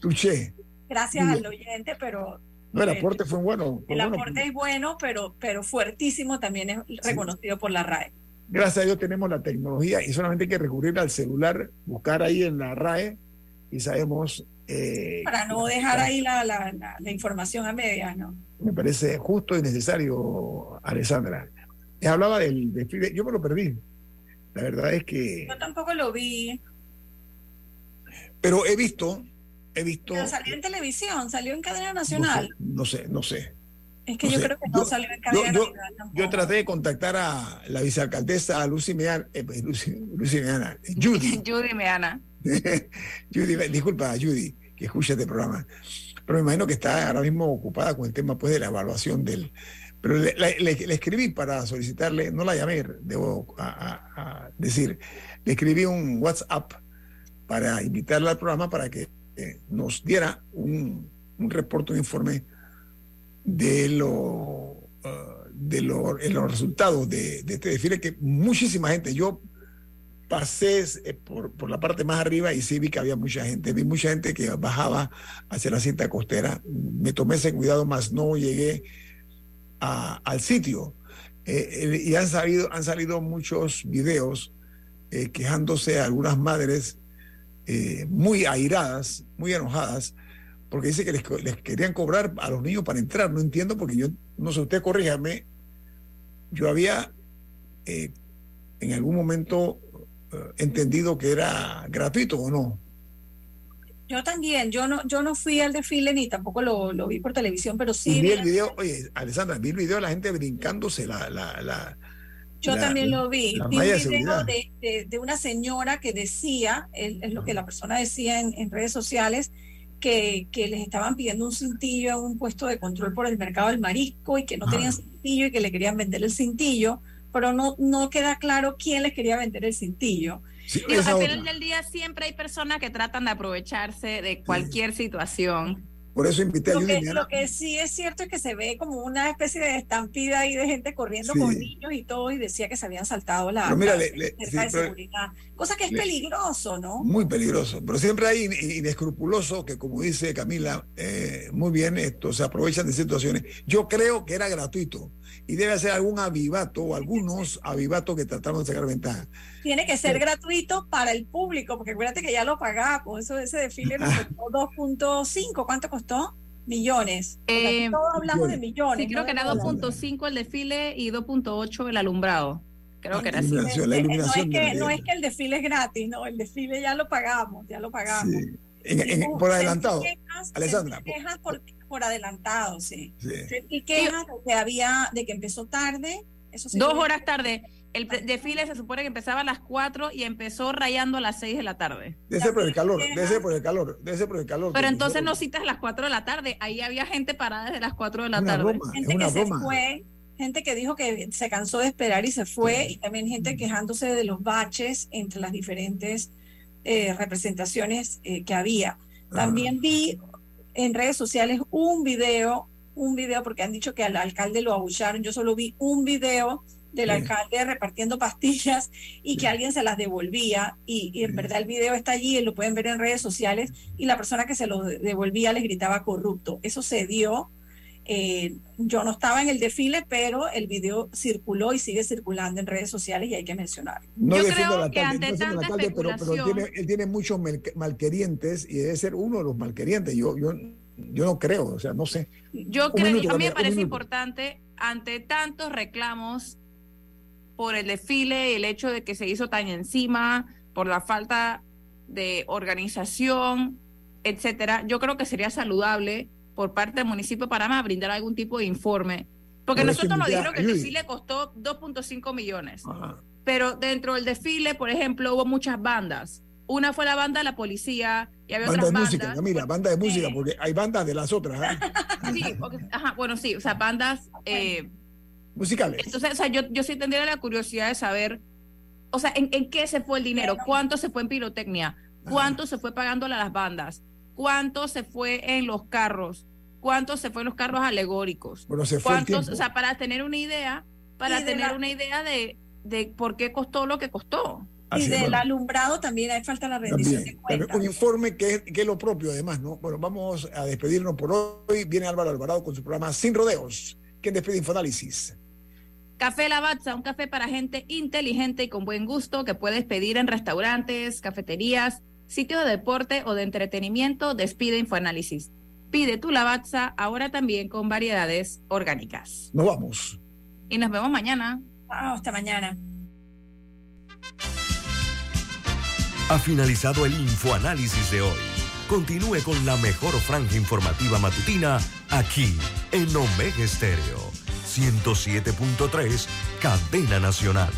touché gracias al oyente, pero... No, el aporte fue bueno. el aporte es bueno, pero, pero fuertísimo también es reconocido por la RAE. Gracias a Dios tenemos la tecnología y solamente hay que recurrir al celular, buscar ahí en la RAE y sabemos... Eh, Para no dejar ahí la, la, la, información a medias, ¿no? Me parece justo y necesario, Alessandra. Hablaba del desfile, yo me lo perdí. La verdad es que... Yo tampoco lo vi. Pero he visto he visto. Pero salió en televisión, salió en cadena nacional. No sé, no sé. Es que yo creo que no salió en cadena nacional. Yo traté de contactar a la vicealcaldesa Lucy Meana, eh, pues, Lucy, Meana, Judy. Judy Meana. Judy, disculpa, Judy, que escucha este programa. pero me imagino que está ahora mismo ocupada con el tema pues, de la evaluación del... Pero le, le, escribí para solicitarle, no la llamé, debo a, decir, le escribí un WhatsApp para invitarla al programa para que eh, nos diera un, un reporte, un informe de lo, uh, de los resultados de, de, este desfile que muchísima gente, yo pasé eh, por, por, la parte más arriba y sí vi que había mucha gente, vi mucha gente que bajaba hacia la cinta costera, me tomé ese cuidado más, no llegué al sitio. Eh, y han salido, han salido muchos videos quejándose a algunas madres muy airadas, muy enojadas, porque dice que les, les, querían cobrar a los niños para entrar. No entiendo porque yo, no sé, usted corríjame, yo había en algún momento eh, entendido que era gratuito o no. Yo también, yo no, yo no fui al desfile ni tampoco lo, lo vi por televisión, pero sí. vi el video, oye, Alessandra, vi el video de la gente brincándose la... la, la yo también lo vi. Vi un video de, de, una señora que decía, es, lo que la persona decía en, en redes sociales, que, que, les estaban pidiendo un cintillo en un puesto de control por el mercado del marisco y que no tenían cintillo y que le querían vender el cintillo pero no, no queda claro quién les quería vender el cintillo. y al final del día siempre hay personas que tratan de aprovecharse de cualquier situación. Por eso invité a lo que, lo que sí es cierto es que se ve como una especie de estampida ahí de gente corriendo con niños y todo, y decía que se habían saltado la, mira, de seguridad. Cosa que es peligroso, ¿no? Muy peligroso. Pero siempre hay inescrupulosos que, como dice Camila, eh, muy bien, esto, se aprovechan de situaciones. Yo creo que era gratuito y debe ser algún avivato o algunos avivatos que trataron de sacar ventaja. Tiene que ser gratuito para el público, porque acuérdate que ya lo pagamos. Eso ese desfile nos costó 2.5. ¿Cuánto costó? Millones. Eh, todos hablamos de millones. Sí, creo que era 2.5 el desfile y 2.8 el alumbrado. Creo que era así. no, es que, el desfile es gratis, no, el desfile ya lo pagamos, ya lo pagamos. por adelantado. Alessandra. por, por adelantado, sí. Y quejas de que había, de que empezó tarde. Eso Dos horas tarde. El desfile se supone que empezaba a las 4 y empezó rayando a las 6 de la tarde. Debe ser por el calor, debe ser por el calor, debe ser por el calor. Pero entonces no citas a las 4 de la tarde, ahí había gente parada desde las 4 de la tarde. gente que se fue, gente que dijo que se cansó de esperar y se fue, y también gente quejándose de los baches entre las diferentes eh, representaciones eh, que había. También vi en redes sociales un video, un video, porque han dicho que al alcalde lo abucharon. Yo solo vi un video del alcalde repartiendo pastillas y que alguien se las devolvía. Y, en verdad el video está allí, lo pueden ver en redes sociales, y la persona que se lo devolvía les gritaba corrupto. Eso se dio. Eh, yo no estaba en el desfile, pero el video circuló y sigue circulando en redes sociales y hay que mencionarlo. No yo creo que ante tanta alcalde, pero, él, tiene, muchos malquerientes y debe ser uno de los malquerientes. Yo, yo, yo no creo, o sea, no sé. Yo creo, a mí me parece importante, ante tantos reclamos por el desfile y el hecho de que se hizo tan encima, por la falta de organización, etcétera, yo creo que sería saludable por parte del municipio de Panamá brindar algún tipo de informe. Porque nosotros nos dijeron que el desfile costó 2.5 millones. Pero dentro del desfile, por ejemplo, hubo muchas bandas. Una fue la banda de la policía y había banda otras de música, mira, banda de música, porque hay bandas de las otras. ¿eh? sí, ajá, bueno, sí, o sea, bandas eh, musicales. Entonces, o sea, yo, yo sí tendría la curiosidad de saber, o sea, ¿en, qué se fue el dinero? ¿Cuánto se fue en pirotecnia? ¿Cuánto se fue pagándole a las bandas? ¿Cuánto se fue en los carros? ¿Cuánto se fue en los carros alegóricos? Bueno, se fue ¿Cuántos, o sea, para tener una idea, para tener una idea de, de por qué costó lo que costó. y del alumbrado también hay falta la rendición de cuentas. Un informe que es, que es lo propio, además, ¿no? Bueno, vamos a despedirnos por hoy. Viene Álvaro Alvarado con su programa Sin Rodeos. ¿Quién despide Infoanálisis? Café Lavazza, un café para gente inteligente y con buen gusto que puedes pedir en restaurantes, cafeterías, sitios de deporte o de entretenimiento. Despide Infoanálisis. Pide tu Lavazza ahora también con variedades orgánicas. Nos vamos. Y nos vemos mañana. hasta mañana. Ha finalizado el Infoanálisis de hoy. Continúe con la mejor franja informativa matutina aquí en Omega Estéreo 107.3, Cadena Nacional.